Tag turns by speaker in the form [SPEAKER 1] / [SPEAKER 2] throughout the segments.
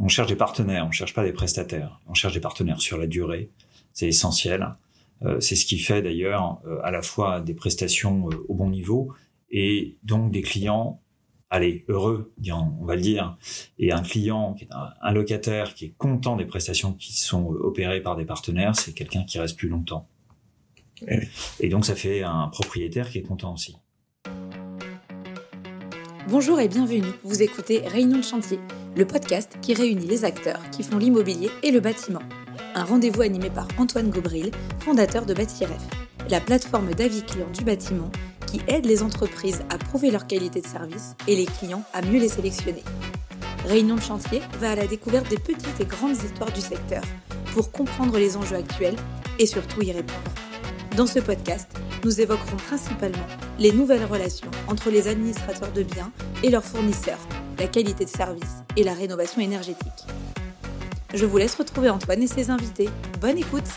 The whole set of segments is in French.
[SPEAKER 1] on cherche des partenaires, on cherche pas des prestataires. On cherche des partenaires sur la durée. C'est essentiel. Euh, c'est ce qui fait d'ailleurs euh, à la fois des prestations euh, au bon niveau et donc des clients, allez, heureux, on va le dire, et un client, qui est un, locataire qui est content des prestations qui sont opérées par des partenaires, c'est quelqu'un qui reste plus longtemps. Et donc ça fait un propriétaire qui est content aussi.
[SPEAKER 2] Bonjour et bienvenue, vous écoutez Réunion de chantier, le podcast qui réunit les acteurs qui font l'immobilier et le bâtiment. Un rendez-vous animé par Antoine Gobril, fondateur de Bâtiref, la plateforme d'avis clients du bâtiment qui aide les entreprises à prouver leur qualité de service et les clients à mieux les sélectionner. Réunion de chantier va à la découverte des petites et grandes histoires du secteur pour comprendre les enjeux actuels et surtout y répondre. Dans ce podcast, nous évoquerons principalement les nouvelles relations entre les administrateurs de biens et leurs fournisseurs, la qualité de service et la rénovation énergétique. Je vous laisse retrouver Antoine et ses invités. Bonne écoute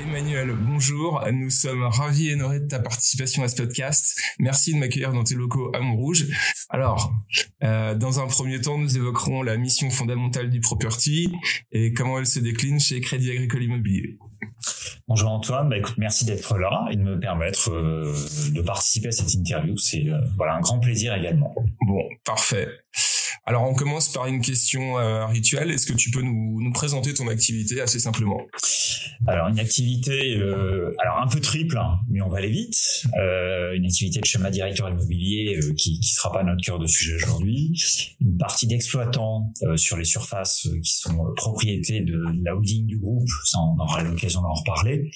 [SPEAKER 3] Emmanuel, bonjour. Nous sommes ravis et honorés de ta participation à ce podcast. Merci de m'accueillir dans tes locaux à Montrouge. Alors, euh, dans un premier temps, nous évoquerons la mission fondamentale du property et comment elle se décline chez Crédit Agricole Immobilier.
[SPEAKER 1] Bonjour Antoine, bah, merci d'être là et de me permettre euh, de participer à cette interview. C'est euh, voilà un grand plaisir également.
[SPEAKER 3] Bon, parfait. Alors on commence par une question euh, rituelle. Est-ce que tu peux nous, présenter ton activité assez simplement?
[SPEAKER 1] Alors une activité, euh, alors un peu triple, hein, mais on va aller vite. Euh, une activité de schéma directeur immobilier euh, qui qui sera pas notre cœur de sujet aujourd'hui. Une partie d'exploitants euh, sur les surfaces qui sont propriétés de la holding du groupe. Ça on aura l'occasion d'en reparler.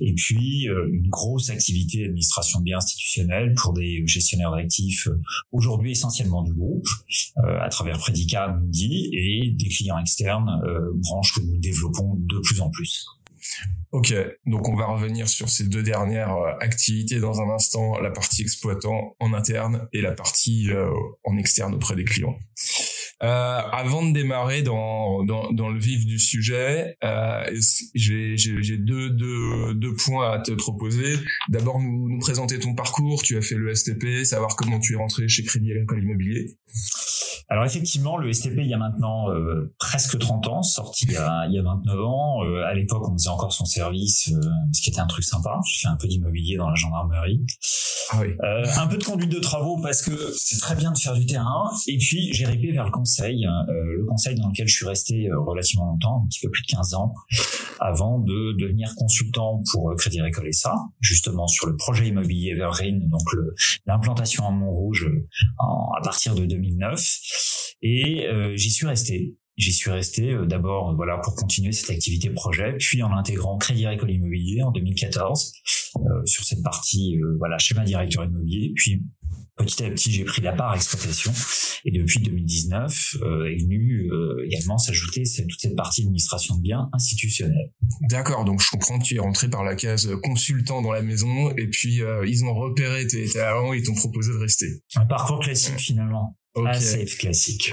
[SPEAKER 1] Et puis une grosse activité d'administration de biens institutionnels pour des gestionnaires d'actifs aujourd'hui essentiellement du groupe à travers Predica, Mundi et des clients externes, euh, branches que nous développons de plus en plus.
[SPEAKER 3] Ok, donc on va revenir sur ces deux dernières euh, activités dans un instant, la partie exploitant en interne et la partie euh, en externe auprès des clients. Euh, avant de démarrer dans, dans, le vif du sujet, j'ai deux, deux, deux points à te proposer. D'abord, nous, nous présenter ton parcours. Tu as fait le STP, savoir comment tu es rentré chez Crédit Agricole Immobilier.
[SPEAKER 1] Alors effectivement, le STP, il y a maintenant euh, presque 30 ans, sorti il y a, il y a 29 ans. Euh, à l'époque, on faisait encore son service, euh, ce qui était un truc sympa. J'ai fait un peu d'immobilier dans la gendarmerie. Ah oui. un peu de conduite de travaux parce que c'est très bien de faire du terrain. Et puis, j'ai ripé vers le conseil, le conseil dans lequel je suis resté relativement longtemps, un petit peu plus de 15 ans, avant de devenir consultant pour Crédit Agricole justement sur le projet immobilier Evergreen, donc l'implantation à Montrouge en, à partir de 2009. Et euh, j'y suis resté. J'y suis resté euh, d'abord voilà pour continuer cette activité projet, puis en intégrant Crédit Agricole Immobilier en 2014 euh, sur cette partie voilà schéma directeur immobilier, puis petit à petit j'ai pris la part exploitation et depuis 2019 est venu également s'ajouter toute cette partie administration de biens institutionnels.
[SPEAKER 3] D'accord, donc je comprends que tu es rentré par la case consultant dans la maison et puis ils ont repéré tes talents et ils t'ont proposé de rester.
[SPEAKER 1] Un parcours classique finalement. Okay. Assez classique.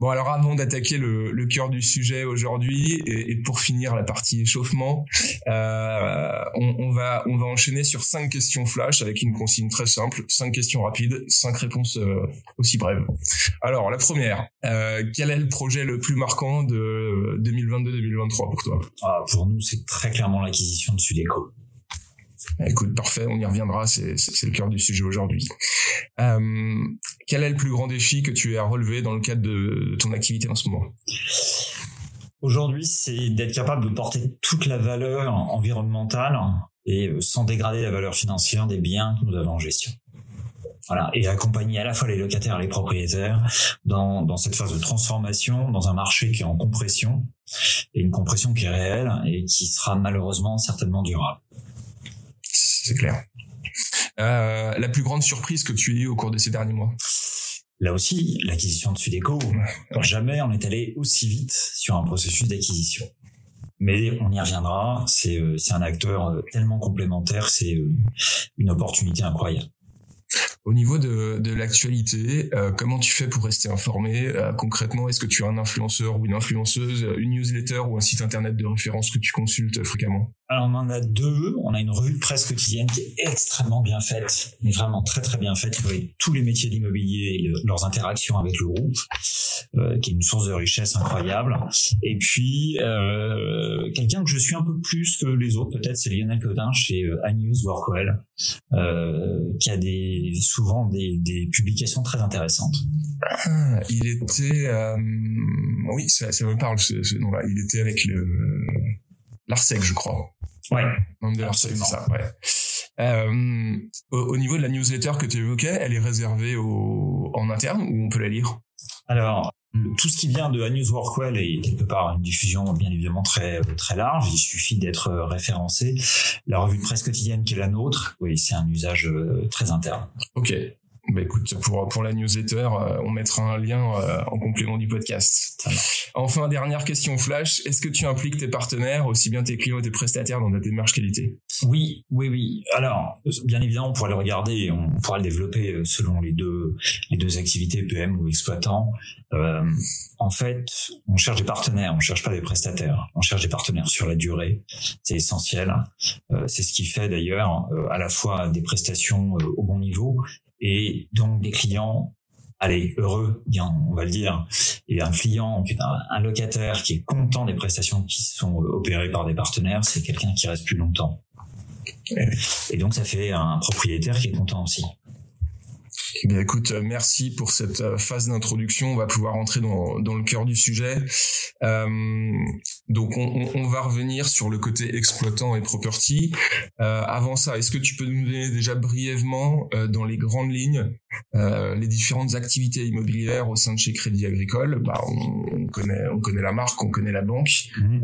[SPEAKER 3] Bon alors avant d'attaquer le, le cœur du sujet aujourd'hui et, et, pour finir la partie échauffement, euh, on, on, va on va enchaîner sur cinq questions flash avec une consigne très simple, cinq questions rapides, cinq réponses euh, aussi brèves. Alors la première, euh, quel est le projet le plus marquant de 2022-2023 pour toi?
[SPEAKER 1] Ah, Pour nous, c'est très clairement l'acquisition de Sudeco.
[SPEAKER 3] Écoute, parfait, on y reviendra, c'est le cœur du sujet aujourd'hui. Euh, quel est le plus grand défi que tu as relevé dans le cadre de, ton activité en ce moment?
[SPEAKER 1] Aujourd'hui, c'est d'être capable de porter toute la valeur environnementale et euh, sans dégrader la valeur financière des biens que nous avons en gestion. Voilà, et accompagner à la fois les locataires et les propriétaires dans cette phase de transformation, dans un marché qui est en compression, et une compression qui est réelle et qui sera malheureusement certainement durable
[SPEAKER 3] c'est clair. Euh, la plus grande surprise que tu as eue au cours de ces derniers mois?
[SPEAKER 1] Là aussi, l'acquisition de Sudeco. Jamais on est allé aussi vite sur un processus d'acquisition. Mais on y reviendra. C'est euh, un acteur euh, tellement complémentaire, c'est une opportunité incroyable.
[SPEAKER 3] Au niveau de, de l'actualité, euh, comment tu fais pour rester informé Concrètement, est-ce que tu as un influenceur ou une influenceuse, une newsletter ou un site internet de référence que tu consultes fréquemment?
[SPEAKER 1] Alors on en a deux. On a une revue de quotidienne qui est extrêmement bien faite, mais vraiment très très bien faite, avec tous les métiers de l'immobilier et leurs interactions avec le groupe, euh, qui est une source de richesse incroyable. Et puis euh, quelqu'un que je suis un peu plus que les autres, peut-être, c'est Lionel Codin chez euh, iNews Workwell, euh, qui a des souvent des, des publications très intéressantes.
[SPEAKER 3] Ah, il était, euh, oui, ça, ça me parle ce, ce nom-là. Il était avec le l'Arsec, je crois.
[SPEAKER 1] Ouais.
[SPEAKER 3] Membre de l'Arsec, c'est ça, ouais. Euh, au, niveau de la newsletter que tu évoquais, elle est réservée au, en interne ou on peut la lire?
[SPEAKER 1] Alors, tout ce qui vient de News Workwell est quelque part une diffusion bien évidemment très très large. Il suffit d'être référencé. La revue de presse quotidienne qui est la nôtre, oui, c'est un usage euh, très interne.
[SPEAKER 3] Ok. Bah écoute, pour pour la newsletter, euh, on mettra un lien euh, en complément du podcast. Enfin, dernière question flash, est-ce que tu impliques tes partenaires, aussi bien tes clients et tes prestataires, dans ta démarche qualité?
[SPEAKER 1] Oui, oui, oui. Alors, bien évidemment, on pourra le regarder et on pourra le développer euh, selon les deux les deux activités PM ou exploitant. Euh, en fait, on cherche des partenaires, on cherche pas des prestataires. On cherche des partenaires sur la durée. C'est essentiel. Euh, c'est ce qui fait d'ailleurs à la fois des prestations au bon niveau et donc des clients allez heureux on va le dire. Et un client un, locataire qui est content des prestations qui sont opérées par des partenaires c'est quelqu'un qui reste plus longtemps. Et donc ça fait un propriétaire qui est content aussi
[SPEAKER 3] eh bien, écoute, euh, merci pour cette euh, phase d'introduction. On va pouvoir entrer dans, dans le cœur du sujet. Euh, donc, on, on, va revenir sur le côté exploitant et property. Euh, avant ça, est-ce que tu peux nous donner déjà brièvement, euh, dans les grandes lignes, euh, les différentes activités immobilières au sein de chez Crédit Agricole? Bah, on, on, connaît, on connaît la marque, on connaît la banque. Mhm.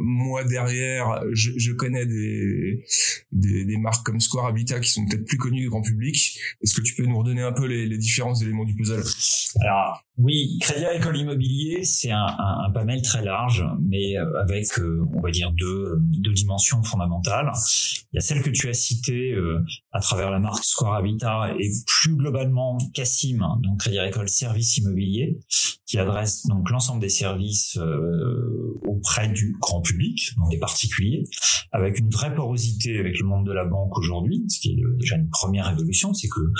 [SPEAKER 3] moi, derrière, je, je connais des, des, des, marques comme Square Habitat qui sont peut-être plus connues du grand public. Est-ce que tu peux nous redonner un peu les, différents éléments du puzzle
[SPEAKER 1] Alors, oui, Crédit Agricole Immobilier, c'est un, panel très large, mais euh, avec, euh, on va dire, deux, deux dimensions fondamentales. Il y a celle que tu as citée euh, à travers la marque Square Habitat et plus globalement Cassim, donc Crédit Agricole Service Immobilier, qui adresse donc l'ensemble des services auprès du grand public, donc des particuliers, avec une vraie porosité avec le monde de la banque aujourd'hui, ce qui est déjà une première évolution, c'est que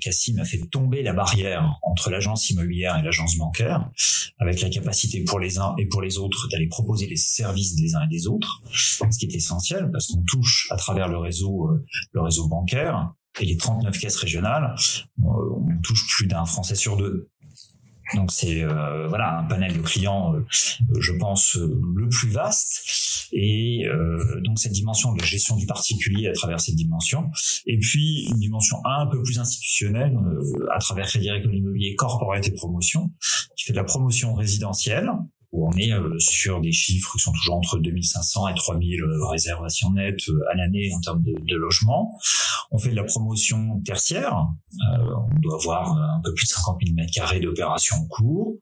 [SPEAKER 1] Cassim a fait tomber la barrière entre l'agence immobilière et l'agence bancaire, avec la capacité pour les uns et pour les autres d'aller proposer les services des uns et des autres, ce qui est essentiel parce qu'on touche à travers le réseau, euh, le réseau bancaire et les 39 caisses régionales, euh, on touche plus d'un Français sur deux. Donc c'est euh, voilà un panel de clients, je pense, le plus vaste. Et euh, donc cette dimension de gestion du particulier à travers cette dimension, et puis une dimension un peu plus institutionnelle euh, à travers Crédit Agricole Immobilier Corporate et Promotion, qui fait de la promotion résidentielle, où on est euh, sur des chiffres qui sont toujours entre 2500 et 3000 euh, réservations nettes euh, à l'année en termes de, de logement. On fait de la promotion tertiaire. on doit avoir un peu plus de 50 000 mètres carrés d'opérations en cours.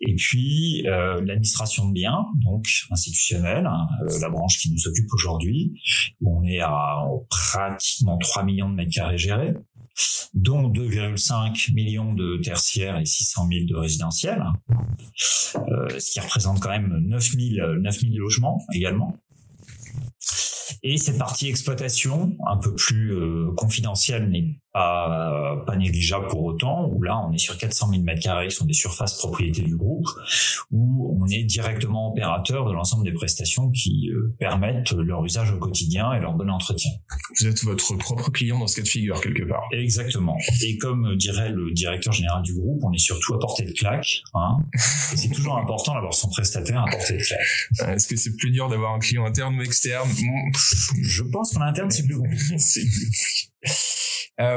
[SPEAKER 1] Et puis l'administration de biens, donc institutionnelle, hein, la branche qui nous occupe aujourd'hui, où on est à pratiquement 3 millions de mètres carrés gérés dont 2,5 millions de tertiaires et 600 000 de résidentiels, euh, ce qui représente quand même 9 000, 9 000 logements également. Et cette partie exploitation, un peu plus euh, confidentielle, n'est pas, pas négligeable pour autant, où là on est sur 400 000 mètres carrés, qui sont des surfaces propriétés du groupe, où on est directement opérateur de l'ensemble des prestations qui euh, permettent leur usage au quotidien et leur bon entretien.
[SPEAKER 3] Vous êtes votre propre client dans ce cas de figure quelque part.
[SPEAKER 1] Exactement. Et comme dirait le directeur général du groupe, on est surtout à portée de claque. Hein, c'est toujours important d'avoir son prestataire à portée de claque.
[SPEAKER 3] Est-ce que c'est plus dur d'avoir un client interne ou externe?
[SPEAKER 1] Je pense qu'en interne c'est plus compliqué.
[SPEAKER 3] euh,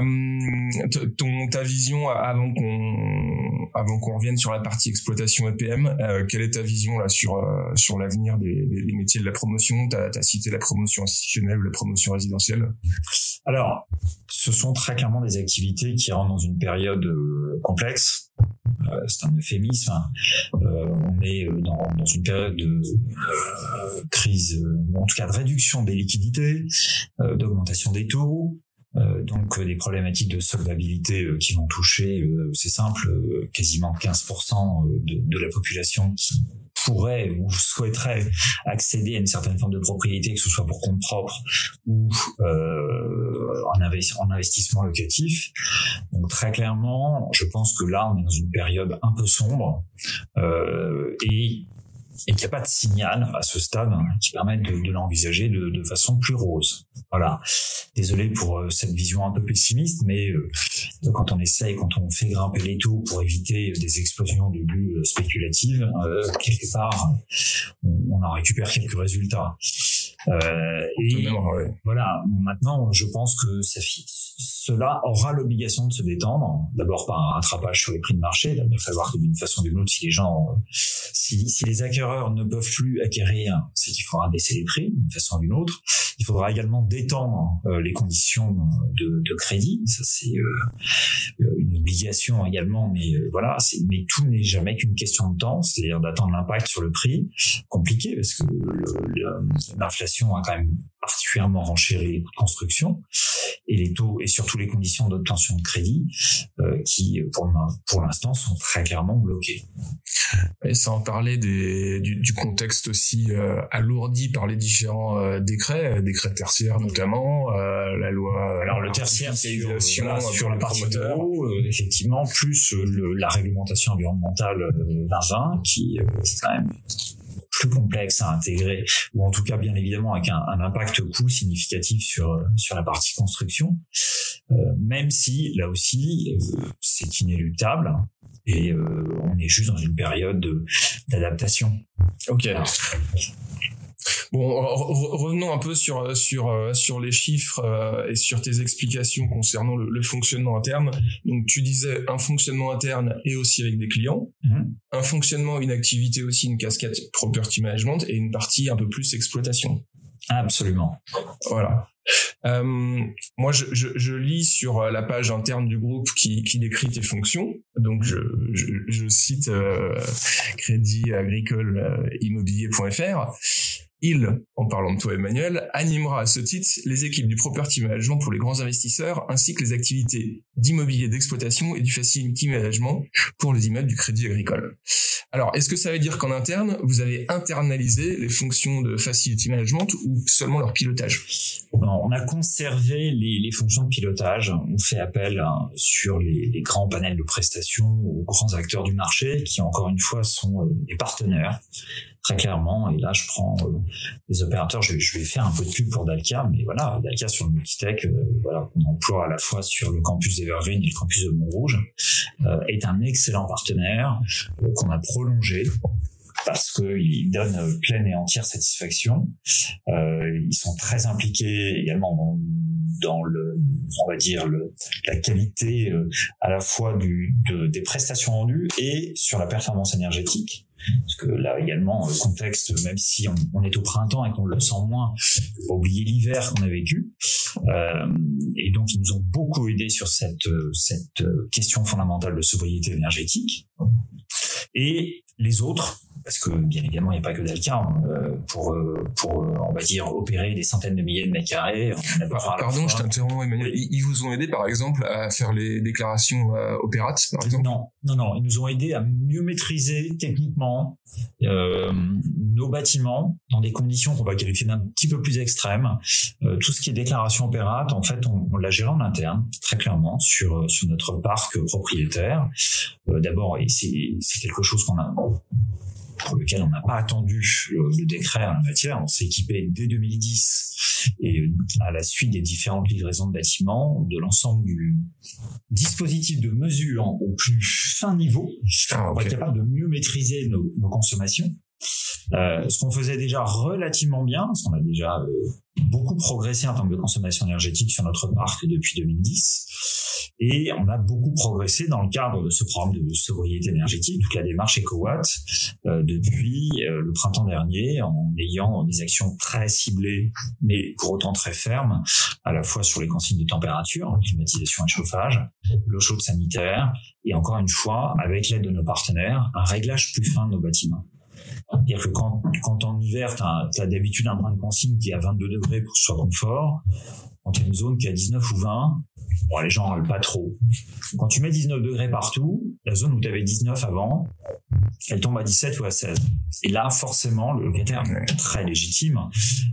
[SPEAKER 3] ton ta vision avant qu'on avant qu'on revienne sur la partie exploitation EPM, euh, quelle est ta vision là sur euh, sur l'avenir des, des, métiers de la promotion? Tu as, cité la promotion institutionnelle ou la promotion résidentielle.
[SPEAKER 1] Alors, ce sont très clairement des activités qui rentrent dans une période euh, complexe. c'est un euphémisme. Hein. on est dans, dans une période de crise, ou en tout cas de réduction des liquidités, d'augmentation des taux, Euh, donc des problématiques de solvabilité qui vont toucher, c'est simple, quasiment 15% de, de, la population qui pourrait ou souhaiterait accéder à une certaine forme de propriété, que ce soit pour compte propre ou euh, en, en, investissement locatif. Donc très clairement, je pense que là, on est dans une période un peu sombre euh, et et qu'il n'y a pas de signal à ce stade hein, qui permette de, de l'envisager de, de, façon plus rose. Voilà. Désolé pour euh, cette vision un peu pessimiste, mais euh, quand on essaye, quand on fait grimper les taux pour éviter des explosions de bulles spéculatives, euh, quelque part, on, on, en récupère quelques résultats. Euh, et voilà, maintenant, je pense que ça, cela aura l'obligation de se détendre, d'abord par un rattrapage sur les prix de marché. Il va falloir que d'une façon ou d'une autre, si les gens, si, si les acquéreurs ne peuvent plus acquérir, c'est qu'il faudra baisser les prix d'une façon ou d'une autre. Il faudra également détendre euh, les conditions de, de, crédit. Ça, c'est euh, une obligation également, mais euh, voilà, mais tout n'est jamais qu'une question de temps, c'est-à-dire d'attendre l'impact sur le prix. Compliqué parce que l'inflation a quand même particulièrement renchéri les coûts de construction et les taux et surtout les conditions d'obtention de crédit euh, qui pour, pour l'instant sont très clairement bloqués.
[SPEAKER 3] Et sans parler des, du, du contexte aussi euh, alourdi par les différents euh, décrets, décrets tertiaires notamment, la loi.
[SPEAKER 1] Alors le tertiaire, c'est sur, sur la partie effectivement, plus le, la réglementation environnementale 2020 qui, qui quand même plus complexe à intégrer, ou en tout cas bien évidemment avec un, un impact coût significatif sur sur la partie construction. Euh, même si là aussi euh, c'est inéluctable et euh, on est juste dans une période d'adaptation.
[SPEAKER 3] Ok. Bon, revenons un peu sur sur sur les chiffres et sur tes explications concernant le, fonctionnement interne. Donc, tu disais un fonctionnement interne et aussi avec des clients, mm-hmm. un fonctionnement, une activité aussi, une casquette property management et une partie un peu plus exploitation.
[SPEAKER 1] Absolument.
[SPEAKER 3] Voilà. Euh, moi, je, je, je, lis sur la page interne du groupe qui, qui décrit tes fonctions. Donc, je, je, je cite euh, Crédit Agricole euh, Immobilier.fr. Il, en parlant de toi Emmanuel, animera à ce titre les équipes du property management pour les grands investisseurs ainsi que les activités d'immobilier d'exploitation et du facility management pour les immeubles du crédit agricole. Alors, est-ce que ça veut dire qu'en interne, vous avez internalisé les fonctions de facility management ou seulement leur pilotage?
[SPEAKER 1] On a conservé les, fonctions de pilotage. On fait appel hein, sur les, les, grands panels de prestations aux grands acteurs du marché qui, encore une fois, sont euh, des partenaires très clairement. Et là, je prends euh, les opérateurs. Je, je, vais faire un peu de pub pour Dalkia, mais voilà, Dalkia sur le Multitech, euh, voilà, qu'on emploie à la fois sur le campus d'Evergreen et le campus de Montrouge, euh, est un excellent partenaire euh, qu'on a prolongé parce qu'ils donnent pleine et entière satisfaction. Euh, ils sont très impliqués également dans, dans, le, on va dire, le, la qualité à la fois du, de, des prestations rendues et sur la performance énergétique. Parce que là également, le contexte, même si on, est au printemps et qu'on le sent moins, oublier l'hiver qu'on a vécu. Euh, et donc, ils nous ont beaucoup aidé sur cette, cette question fondamentale de sobriété énergétique. Et les autres, parce que bien évidemment il n'y a pas que Dalca hein, euh, pour euh, pour euh, on va dire opérer des centaines de milliers de mètres carrés.
[SPEAKER 3] Pardon, je t'interromps Emmanuel. Ils vous ont aidé par exemple à faire les déclarations euh, opérates par exemple?
[SPEAKER 1] Non, non, non. Ils nous ont aidé à mieux maîtriser techniquement nos bâtiments dans des conditions qu'on va qualifier d'un petit peu plus extrêmes. tout ce qui est déclaration opérate, en fait, on, on l'a géré en interne très clairement sur sur notre parc propriétaire. D'abord, et c'est quelque chose qu'on a pour lequel on n'a pas attendu le, décret en matière. On s'est équipé dès 2010 et à la suite des différentes livraisons de bâtiments de l'ensemble du dispositif de mesure au plus fin niveau ah, pour être capable de mieux maîtriser nos, nos consommations. Euh, ce qu'on faisait déjà relativement bien, parce qu'on a déjà euh, beaucoup progressé en termes de consommation énergétique sur notre parc depuis 2010. Et on a beaucoup progressé dans le cadre de ce programme de sobriété énergétique, toute la démarche EcoWatt, euh, depuis euh, le printemps dernier, en ayant des actions très ciblées, mais pour autant très fermes, à la fois sur les consignes de température, climatisation et chauffage, l'eau chaude sanitaire, et encore une fois, avec l'aide de nos partenaires, un réglage plus fin de nos bâtiments. C'est-à-dire que quand, quand en hiver, tu as, d'habitude un brin de consigne qui est à 22 degrés pour que ce soit confort, quand tu as une zone qui est à 19 ou 20, bon, les gens râlent pas trop. Quand tu mets 19 degrés partout, la zone où tu avais 19 avant, elle tombe à 17 ou à 16. Et là, forcément, le locataire, très légitime,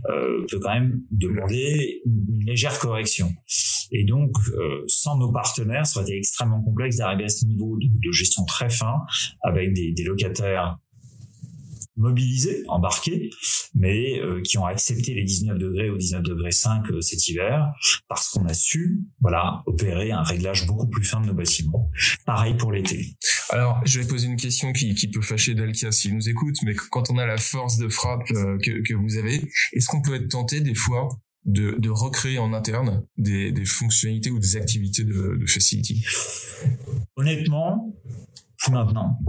[SPEAKER 1] euh, peut quand même demander une légère correction. Et donc, euh, sans nos partenaires, ça aurait été extrêmement complexe d'arriver à ce niveau de, gestion très fin, avec des locataires mobilisés, embarqués, mais euh, qui ont accepté les 19 degrés ou 19 degrés 5 euh, cet hiver parce qu'on a su voilà opérer un réglage beaucoup plus fin de nos bâtiments. Pareil pour l'été.
[SPEAKER 3] Alors, je vais poser une question qui, qui peut fâcher Dalkia s'il nous écoute, mais quand on a la force de frappe euh, que, que vous avez, est-ce qu'on peut être tenté des fois de, de recréer en interne des, des fonctionnalités ou des activités de, de facility?
[SPEAKER 1] Honnêtement, maintenant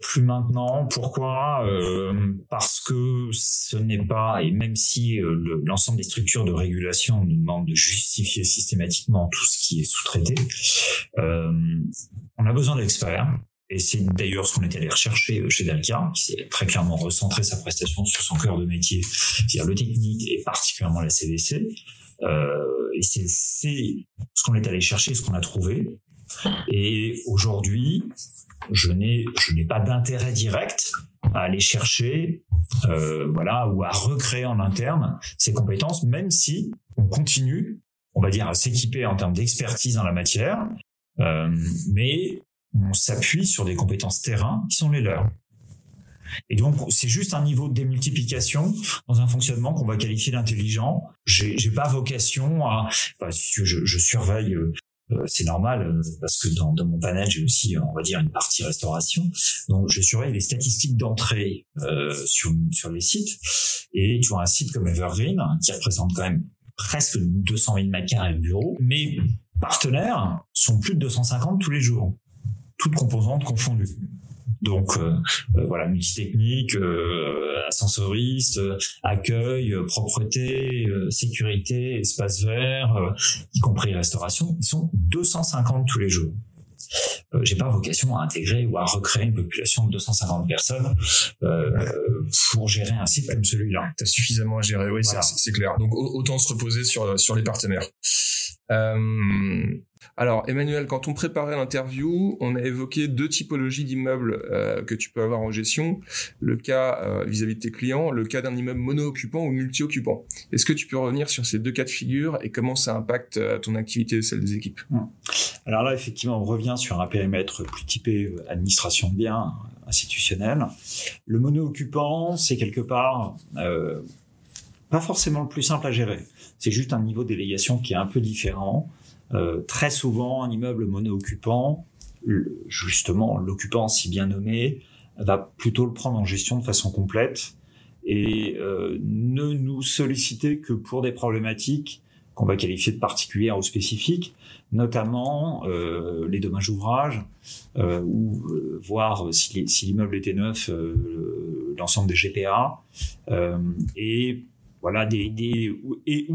[SPEAKER 1] plus maintenant. Pourquoi? Euh, Parce que ce n'est pas, et même si euh, l'ensemble des structures de régulation nous demandent de justifier systématiquement tout ce qui est sous-traité, euh, on a besoin d'experts. Et c'est d'ailleurs ce qu'on est allé rechercher chez Dalkia, qui s'est très clairement recentré sa prestation sur son cœur de métier, c'est-à-dire le technique et particulièrement la CVC. Euh, et c'est ce qu'on est allé chercher, ce qu'on a trouvé. Et aujourd'hui, je n'ai je n'ai pas d'intérêt direct à aller chercher euh, voilà ou à recréer en interne ces compétences même si on continue on va dire à s'équiper en termes d'expertise dans la matière euh, mais on s'appuie sur des compétences terrain qui sont les leurs et donc, c'est juste un niveau de démultiplication dans un fonctionnement qu'on va qualifier d'intelligent. J'ai, pas vocation à, je, surveille euh, c'est normal euh, parce que dans, dans mon panel j'ai aussi on va dire une partie restauration. Donc je surveille les statistiques d'entrée euh, sur sur les sites. Et tu vois un site comme Evergreen qui représente quand même presque 200 000 mètres carrés de bureaux. Mes partenaires sont plus de 250 tous les jours. Toutes composantes confondues donc euh, euh, voilà, multitechnique, euh, ascensoriste, euh, accueil, propreté, sécurité, espace vert, y compris restauration, ils sont 250 tous les jours. Euh, j'ai pas vocation à intégrer ou à recréer une population de 250 personnes euh, pour gérer un site comme celui-là.
[SPEAKER 3] T'as suffisamment à gérer, oui, c'est clair. Donc autant se reposer sur sur les partenaires. Euh, alors, Emmanuel, quand on préparait l'interview, on a évoqué deux typologies d'immeubles euh, que tu peux avoir en gestion. Le cas euh, vis-à-vis de tes clients, le cas d'un immeuble mono-occupant ou multi-occupant. Est-ce que tu peux revenir sur ces deux cas de figure et comment ça impacte euh, ton activité et celle des équipes?
[SPEAKER 1] Mmh. Alors là, effectivement, on revient sur un périmètre plus typé administration de biens institutionnel. Le mono-occupant, c'est quelque part pas forcément le plus simple à gérer. C'est juste un niveau délégation qui est un peu différent. Euh, très souvent, un immeuble mono-occupant, justement, l'occupant si bien nommé, va plutôt le prendre en gestion de façon complète et euh, ne nous solliciter que pour des problématiques qu'on va qualifier de particulières ou spécifiques, notamment euh, les dommages ouvrages, euh, ou euh, voir si, l'immeuble était neuf, euh, l'ensemble des GPA, et voilà des, des et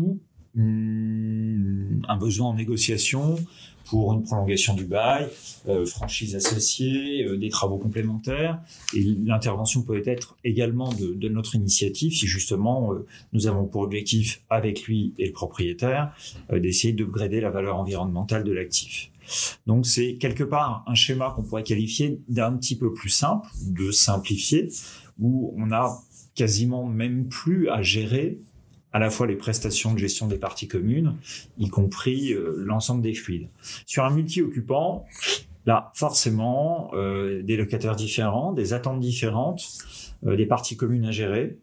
[SPEAKER 1] hmm, un besoin en négociation pour une prolongation du bail, euh, franchise associée, euh, des travaux complémentaires. Et l'intervention peut être également de, de notre initiative si justement euh, nous avons pour objectif avec lui et le propriétaire d'essayer d'upgrader la valeur environnementale de l'actif. Donc c'est quelque part un schéma qu'on pourrait qualifier d'un petit peu plus simple, de simplifié, où on a quasiment même plus à gérer à la fois les prestations de gestion des parties communes, y compris euh, l'ensemble des fluides. Sur un multi-occupant, là, forcément, euh, des locataires différents, des attentes différentes, euh, des parties communes à gérer,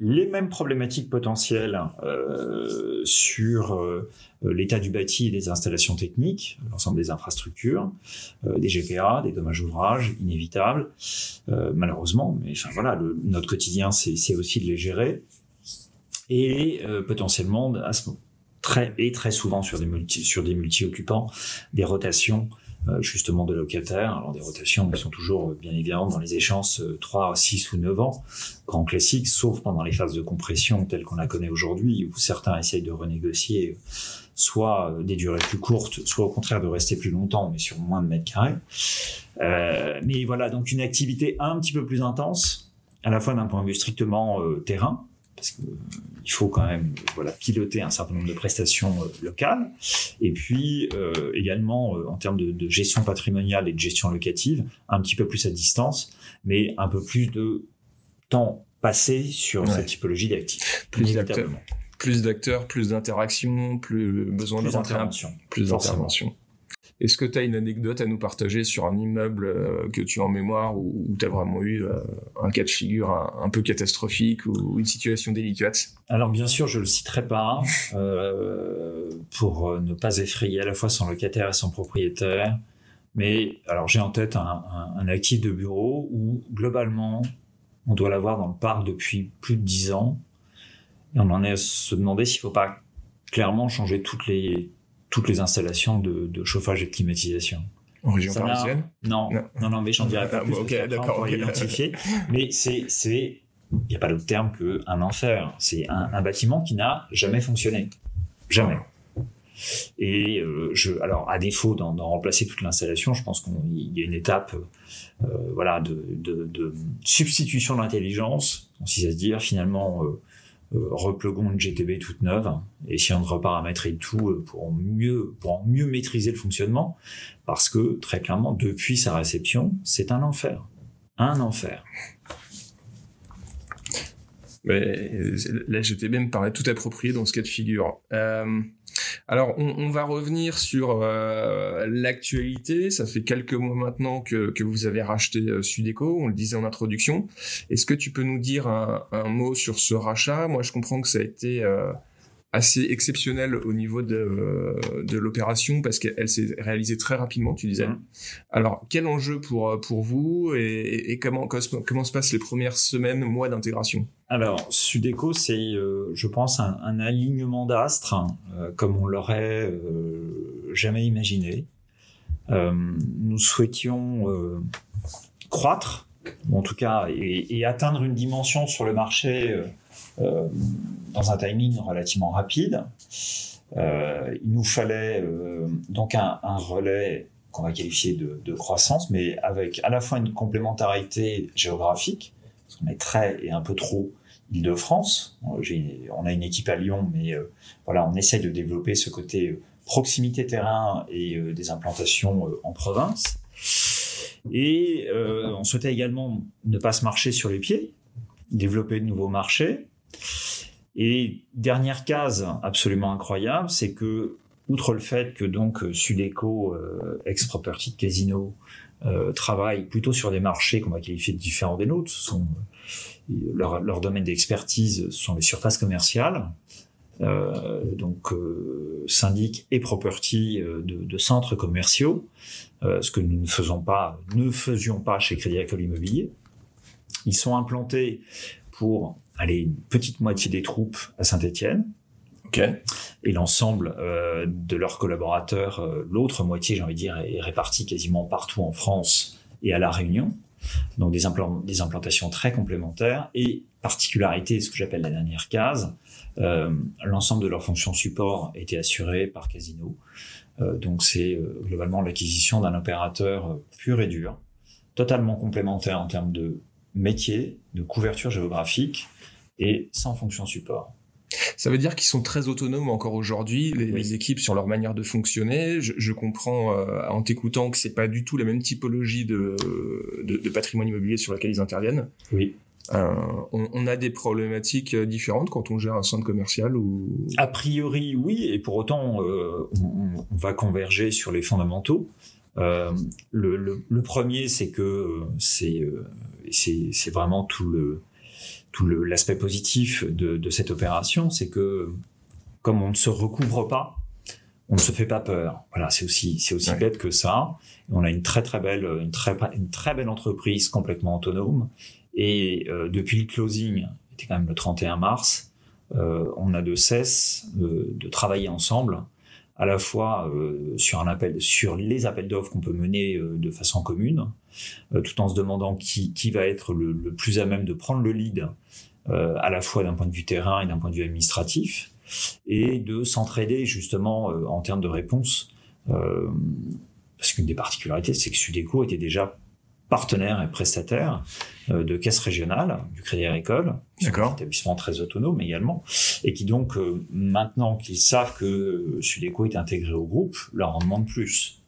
[SPEAKER 1] les mêmes problématiques potentielles euh, sur euh, l'état du bâti et des installations techniques, l'ensemble des infrastructures, euh, des GPA, des dommages ouvrages inévitables, malheureusement. Mais enfin voilà, le, notre quotidien, c'est aussi de les gérer et potentiellement à ce, très et très souvent sur des multi sur des multi occupants, des rotations euh, justement de locataires. Alors des rotations qui sont toujours euh, bien évidemment dans les échéances 3, euh, 6 ou 9 ans, grand classique, sauf pendant les phases de compression telles qu'on la connaît aujourd'hui, où certains essayent de renégocier soit des durées plus courtes, soit au contraire de rester plus longtemps, mais sur moins de mètres carrés. Euh, mais voilà, donc une activité un petit peu plus intense, à la fois d'un point de vue strictement terrain, parce qu'il faut quand même voilà piloter un certain nombre de prestations locales. Et puis également en termes de, de, gestion patrimoniale et de gestion locative un petit peu plus à distance mais un peu plus de temps passé sur cette typologie d'actifs.
[SPEAKER 3] Plus d'acteurs. Plus d'acteurs plus d'interactions plus besoin
[SPEAKER 1] plus d'intervention
[SPEAKER 3] plus d'intervention est-ce que tu as une anecdote à nous partager sur un immeuble euh, que tu as en mémoire où, tu as vraiment eu euh, un cas de figure un, peu catastrophique ou une situation délicate?
[SPEAKER 1] Alors bien sûr, je le citerai pas euh, pour ne pas effrayer à la fois son locataire et son propriétaire. Mais alors j'ai en tête un, un, actif de bureau où globalement on doit l'avoir dans le parc depuis plus de dix ans. Et on en est à se demander s'il faut pas clairement changer toutes les toutes les installations de, de chauffage et de climatisation.
[SPEAKER 3] En région parisienne
[SPEAKER 1] non, non, non, mais j'en dirais pas ah, plus. ok, d'accord. Pour identifier. mais c'est, c'est, il n'y a pas d'autre terme qu'un enfer. C'est un, un, bâtiment qui n'a jamais fonctionné. Jamais. Et euh, je, alors, à défaut d'en, remplacer toute l'installation, je pense qu'il y a une étape, euh, voilà, de, de, de substitution de l'intelligence, si à se dire finalement. Euh, replugons une GTB toute neuve et essayons de reparamétrer tout euh, pour mieux, pour mieux maîtriser le fonctionnement parce que très clairement depuis sa réception c'est un enfer. Un enfer.
[SPEAKER 3] Mais la GTB me paraît tout approprié dans ce cas de figure. Euh, alors, on, va revenir sur euh, l'actualité. Ça fait quelques mois maintenant que, vous avez racheté euh, Sudeco, on le disait en introduction. Est-ce que tu peux nous dire un, mot sur ce rachat? Moi, je comprends que ça a été euh, assez exceptionnel au niveau de, de l'opération parce qu'elle s'est réalisée très rapidement, tu disais. Mmh. Alors, quel enjeu pour, pour vous et, comment, comment se passent les premières semaines, mois d'intégration?
[SPEAKER 1] Alors, Sudeco, c'est, euh, je pense, un, alignement d'astres euh, comme on l'aurait euh, jamais imaginé. nous souhaitions croître, en tout cas, et, et, atteindre une dimension sur le marché euh, dans un timing relativement rapide. Euh, il nous fallait euh, donc un, relais qu'on va qualifier de, croissance, mais avec à la fois une complémentarité géographique, parce qu'on est très et un peu trop Île-de-France. On a une équipe à Lyon, mais voilà, on essaye de développer ce côté proximité terrain et des implantations en province. Et on souhaitait également ne pas se marcher sur les pieds, développer de nouveaux marchés, et dernière case absolument incroyable, c'est que outre le fait que donc Sudeco, euh, ex-property de Casino, euh, travaille plutôt sur des marchés qu'on va qualifier de différents des nôtres, sont euh, leur, leur domaine d'expertise sont les surfaces commerciales, euh, donc syndic et property de, de, centres commerciaux, ce que nous ne faisons pas, ne faisions pas chez Crédit Agricole Immobilier. Ils sont implantés pour aller une petite moitié des troupes à Saint-Étienne. Et l'ensemble euh, de leurs collaborateurs, euh, l'autre moitié, j'ai envie de dire, est répartie quasiment partout en France et à La Réunion. Donc des, des implantations très complémentaires et particularité, ce que j'appelle la dernière case, euh, l'ensemble de leurs fonctions support était assuré par Casino. donc c'est globalement l'acquisition d'un opérateur pur et dur, totalement complémentaire en termes de métier, de couverture géographique et sans fonction support.
[SPEAKER 3] Ça veut dire qu'ils sont très autonomes encore aujourd'hui, les, équipes sur leur manière de fonctionner. Je, comprends euh, en t'écoutant que c'est pas du tout la même typologie de, de, patrimoine immobilier sur laquelle ils interviennent.
[SPEAKER 1] Oui.
[SPEAKER 3] Euh, on, a des problématiques différentes quand on gère un centre commercial ou
[SPEAKER 1] A priori, oui, et pour autant, euh, on, va converger sur les fondamentaux. le, le, premier, c'est que c'est c'est vraiment tout le tout l'aspect positif de, de, cette opération, c'est que comme on ne se recouvre pas, on ne se fait pas peur. Voilà, c'est aussi c'est aussi bête que ça. On a une très très belle une très une très belle entreprise complètement autonome et euh, depuis le closing, c'était quand même le 31 mars, euh, on a de cesse euh, de travailler ensemble à la fois euh, sur les appels d'offres qu'on peut mener euh, de façon commune, euh, tout en se demandant qui, va être le, le, plus à même de prendre le lead, à la fois d'un point de vue terrain et d'un point de vue administratif, et de s'entraider justement en termes de réponse. parce qu'une des particularités, c'est que Sudeco était déjà partenaires et prestataires euh, de caisses régionales, du Crédit Agricole,
[SPEAKER 3] D'accord.
[SPEAKER 1] établissement très autonome également, et qui donc, euh, maintenant qu'ils savent que Sudeco est intégré au groupe, leur en demandent plus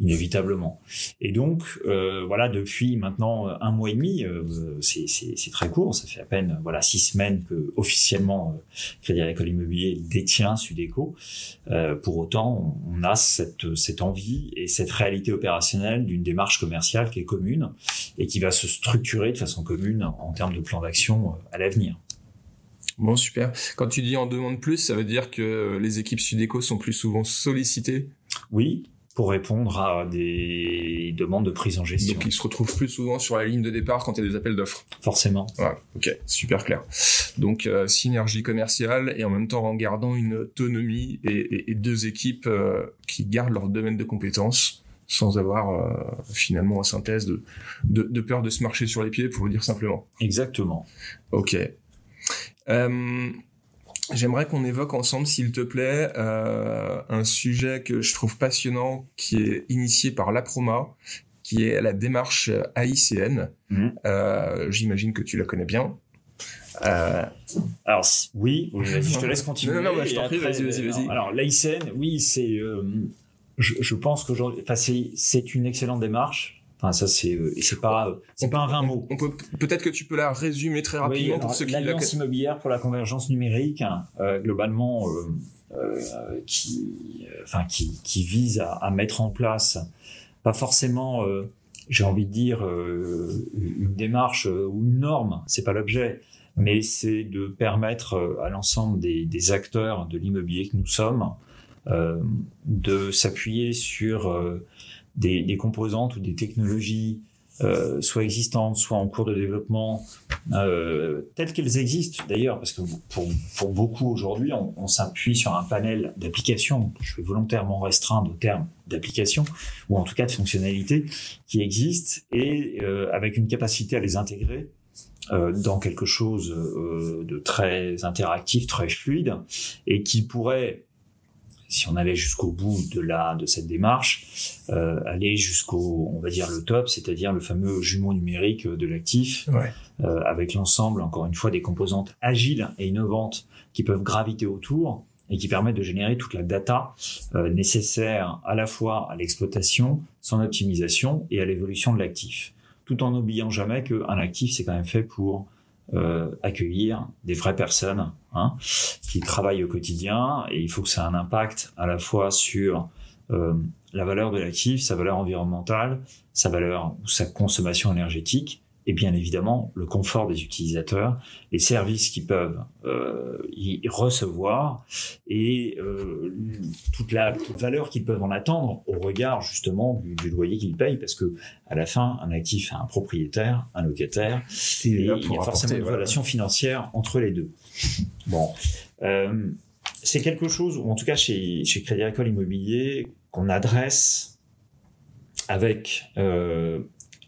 [SPEAKER 1] inévitablement. Et donc, euh, voilà, depuis maintenant un mois et demi, euh, c'est très court, ça fait à peine voilà six semaines que officiellement euh, Crédit Agricole Immobilier détient Sudeco. Euh, pour autant, on a cette, cette envie et cette réalité opérationnelle d'une démarche commerciale qui est commune et qui va se structurer de façon commune en termes de plan d'action à l'avenir.
[SPEAKER 3] Bon, super. Quand tu dis en demande plus, ça veut dire que les équipes Sudeco sont plus souvent sollicitées?
[SPEAKER 1] Oui, pour répondre à des demandes de prise en gestion.
[SPEAKER 3] Donc ils se retrouvent plus souvent sur la ligne de départ quand il y a des appels d'offres.
[SPEAKER 1] Forcément.
[SPEAKER 3] Ouais, ok, super clair. Donc euh, synergie commerciale et en même temps en gardant une autonomie et, et, et deux équipes euh, qui gardent leur domaine de compétences sans avoir euh, finalement en synthèse de, de, de, peur de se marcher sur les pieds, pour le dire simplement.
[SPEAKER 1] Exactement.
[SPEAKER 3] Ok. Euh, J'aimerais qu'on évoque ensemble, s'il te plaît, euh, un sujet que je trouve passionnant, qui est initié par l'APROMA, qui est la démarche AICN. Mmh. Euh, J'imagine que tu la connais bien.
[SPEAKER 1] Euh... Alors oui, je te laisse continuer.
[SPEAKER 3] Non, non, non je t'en prie, vas-y, vas-y, vas-y.
[SPEAKER 1] Alors l'AICN, oui, c'est, je, je, pense qu'aujourd'hui, enfin, c'est une excellente démarche. Enfin, ça c'est c'est pas c'est pas un vain mot.
[SPEAKER 3] On peut peut-être que tu peux la résumer très rapidement
[SPEAKER 1] oui,
[SPEAKER 3] pour ceux qui
[SPEAKER 1] l'alliance immobilière pour la convergence numérique euh, globalement euh, euh, qui enfin qui, qui vise à, à, mettre en place pas forcément j'ai envie de dire une démarche ou une norme, c'est pas l'objet, mais c'est de permettre à l'ensemble des, des acteurs de l'immobilier que nous sommes de s'appuyer sur des, des, composantes ou des technologies euh, soit existantes, soit en cours de développement, euh, telles qu'elles existent. D'ailleurs, parce que pour, pour beaucoup aujourd'hui, on, on s'appuie sur un panel d'applications, je vais volontairement restreindre au terme d'applications, ou en tout cas de fonctionnalités qui existent, et euh, avec une capacité à les intégrer euh, dans quelque chose euh, de très interactif, très fluide, et qui pourrait si on allait jusqu'au bout de la de cette démarche, euh, aller jusqu'au on va dire le top, c'est-à-dire le fameux jumeau numérique de l'actif,
[SPEAKER 3] ouais.
[SPEAKER 1] euh, avec l'ensemble encore une fois des composantes agiles et innovantes qui peuvent graviter autour et qui permettent de générer toute la data euh, nécessaire à la fois à l'exploitation, son optimisation et à l'évolution de l'actif, tout en n'oubliant jamais qu'un actif c'est quand même fait pour euh, accueillir des vraies personnes hein, qui travaillent au quotidien et il faut que ça ait un impact à la fois sur euh, la valeur de l'actif, sa valeur environnementale, sa valeur ou sa consommation énergétique et bien évidemment le confort des utilisateurs, les services qu'ils peuvent euh, y recevoir et euh, toute la toute valeur qu'ils peuvent en attendre au regard justement du, du loyer qu'ils payent parce que à la fin un actif a un propriétaire, un locataire et, et il y a forcément apporter, une voilà. relation financière entre les deux. Bon, euh, c'est quelque chose ou en tout cas chez chez Crédit Agricole Immobilier qu'on adresse avec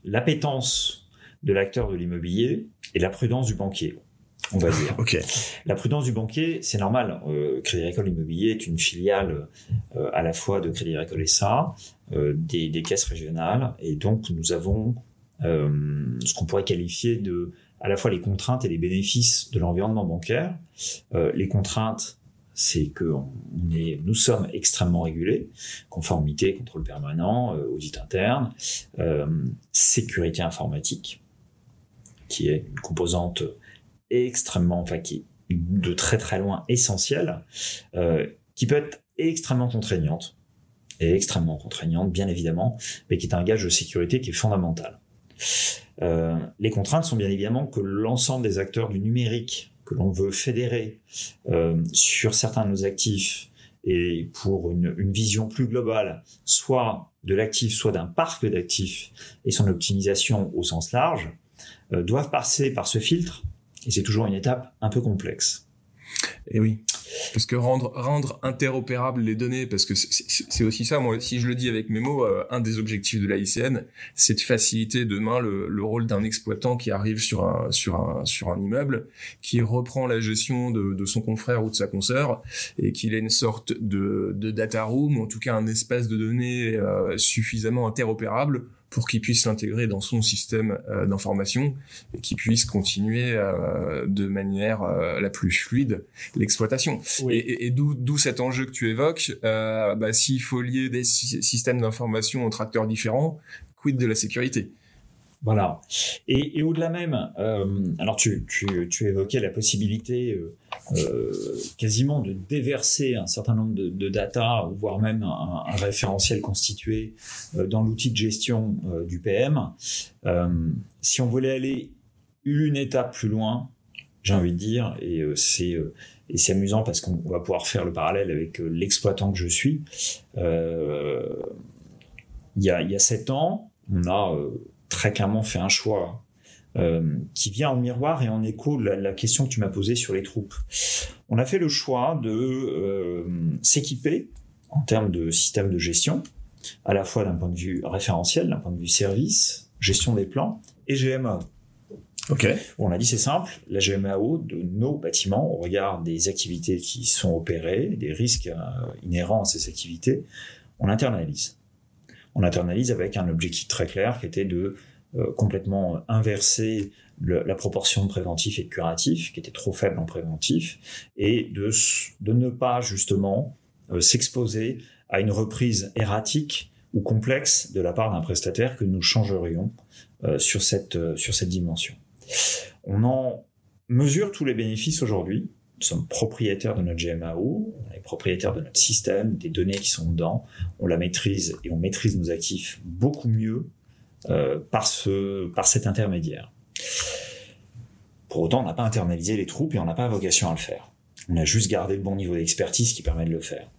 [SPEAKER 1] l'appétence de l'acteur de l'immobilier et la prudence du banquier, on va dire.
[SPEAKER 3] okay.
[SPEAKER 1] La prudence du banquier, c'est normal. Euh, Crédit Agricole Immobilier est une filiale euh, à la fois de Crédit Agricole SA, euh, des, des, caisses régionales, et donc nous avons euh, ce qu'on pourrait qualifier de à la fois les contraintes et les bénéfices de l'environnement bancaire. Les contraintes, c'est que on est, nous sommes extrêmement régulés, conformité, contrôle permanent, audit interne, sécurité informatique qui est une composante extrêmement, enfin qui est de très très loin essentielle, euh, qui peut être extrêmement contraignante, et extrêmement contraignante bien évidemment, mais qui est un gage de sécurité qui est fondamental. Euh, les contraintes sont bien évidemment que l'ensemble des acteurs du numérique que l'on veut fédérer euh, sur certains de nos actifs et pour une, une vision plus globale, soit de l'actif, soit d'un parc d'actifs et son optimisation au sens large, doivent passer par ce filtre, et c'est toujours une étape un peu complexe.
[SPEAKER 3] Et oui. Parce que rendre, rendre interopérables les données, parce que c'est aussi ça, moi, si je le dis avec mes mots, euh, un des objectifs de l'AICN, c'est de faciliter demain le, le rôle d'un exploitant qui arrive sur un, sur un, sur un immeuble, qui reprend la gestion de, de son confrère ou de sa consoeur, et qu'il ait une sorte de, de data room, ou en tout cas un espace de données euh, suffisamment interopérable pour qu'il puisse l'intégrer dans son système euh, d'information et qu'il puisse continuer euh, de manière euh, la plus fluide l'exploitation. Et, et, d'où cet enjeu que tu évoques, bah, s'il faut lier des systèmes d'information entre acteurs différents, quid de la sécurité?
[SPEAKER 1] Voilà. Et, au-delà même, alors tu, tu, tu, évoquais la possibilité euh, quasiment de déverser un certain nombre de, data, voire même un, référentiel constitué euh, dans l'outil de gestion euh, du PM. si on voulait aller une étape plus loin, j'ai envie de dire, et c'est et amusant parce qu'on va pouvoir faire le parallèle avec l'exploitant que je suis. Euh, il, y a, il y a sept ans, on a très clairement fait un choix euh, qui vient en miroir et en écho la, la question que tu m'as posée sur les troupes. On a fait le choix de euh, s'équiper en termes de système de gestion, à la fois d'un point de vue référentiel, d'un point de vue service, gestion des plans et GMAO.
[SPEAKER 3] Ok.
[SPEAKER 1] On a dit c'est simple, la GMAO de nos bâtiments, au regard des activités qui sont opérées, des risques euh, inhérents à ces activités, on internalise. On internalise avec un objectif très clair qui était de euh, complètement inverser la proportion de préventif et de curatif, qui était trop faible en préventif, et de, ne pas justement euh, s'exposer à une reprise erratique ou complexe de la part d'un prestataire que nous changerions euh, sur, sur cette dimension. On en mesure tous les bénéfices aujourd'hui. Nous sommes propriétaires de notre GMAO, on est propriétaires de notre système, des données qui sont dedans, on la maîtrise et on maîtrise nos actifs beaucoup mieux euh, par, ce, par cet intermédiaire. Pour autant, on n'a pas internalisé les troupes et on n'a pas vocation à le faire. On a juste gardé le bon niveau d'expertise qui permet de le faire.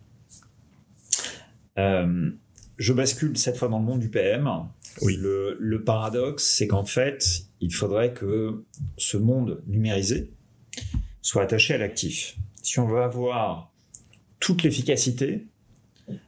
[SPEAKER 1] Euh, je bascule cette fois dans le monde du PM. Oui. Le, le paradoxe, c'est qu'en fait, il faudrait que ce monde numérisé soit attaché à l'actif. Si on veut avoir toute l'efficacité,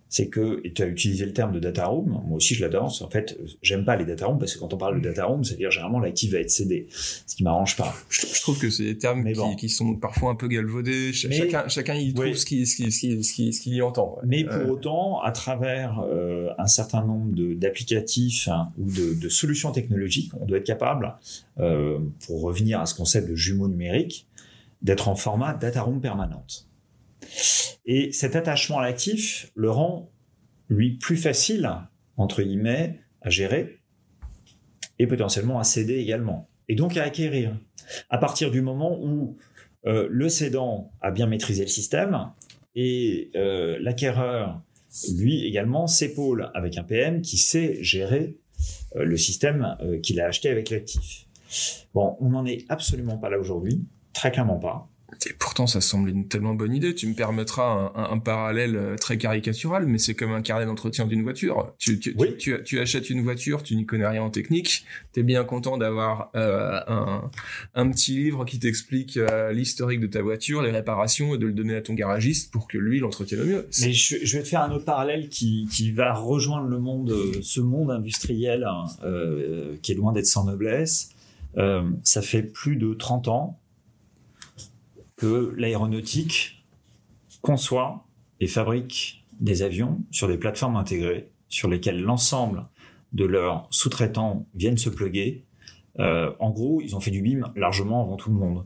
[SPEAKER 1] c'est que, et tu as utilisé le terme de data room, moi aussi je l'adore, en fait, j'aime pas les data rooms parce que quand on parle de data room, ça veut dire généralement l'actif va être cédé, ce qui m'arrange pas.
[SPEAKER 3] Je, trouve que c'est des termes qui, qui, sont parfois un peu galvaudés, chacun, chacun y trouve ce qu'il ce qui, ce ce y entend.
[SPEAKER 1] Mais pour autant, à travers euh, un certain nombre d'applicatifs hein, ou de, de, solutions technologiques, on doit être capable, euh, pour revenir à ce concept de jumeaux numériques, d'être en format data room permanente. Et cet attachement à l'actif le rend, lui, plus facile, entre guillemets, à gérer et potentiellement à céder également. Et donc à acquérir. À partir du moment où euh, le cédant a bien maîtrisé le système et euh, l'acquéreur, lui également, s'épaule avec un PM qui sait gérer euh, le système qu'il a acheté avec l'actif. Bon, on n'en est absolument pas là aujourd'hui, très clairement pas.
[SPEAKER 3] Et pourtant, ça semble une tellement bonne idée. Tu me permettras un, un, parallèle euh, très caricatural, mais c'est comme un carnet d'entretien d'une voiture. Tu, tu, tu, tu, achètes une voiture, tu n'y connais rien en technique. T'es bien content d'avoir euh, un, un, petit livre qui t'explique euh, l'historique de ta voiture, les réparations, et de le donner à ton garagiste pour que lui l'entretienne au mieux.
[SPEAKER 1] Mais je, je, vais te faire un autre parallèle qui, qui va rejoindre le monde, ce monde industriel hein, euh, qui est loin d'être sans noblesse. Ça fait plus de 30 ans que l'aéronautique conçoit et fabrique des avions sur des plateformes intégrées sur lesquelles l'ensemble de leurs sous-traitants viennent se pluguer. Euh, en gros, ils ont fait du BIM largement avant tout le monde.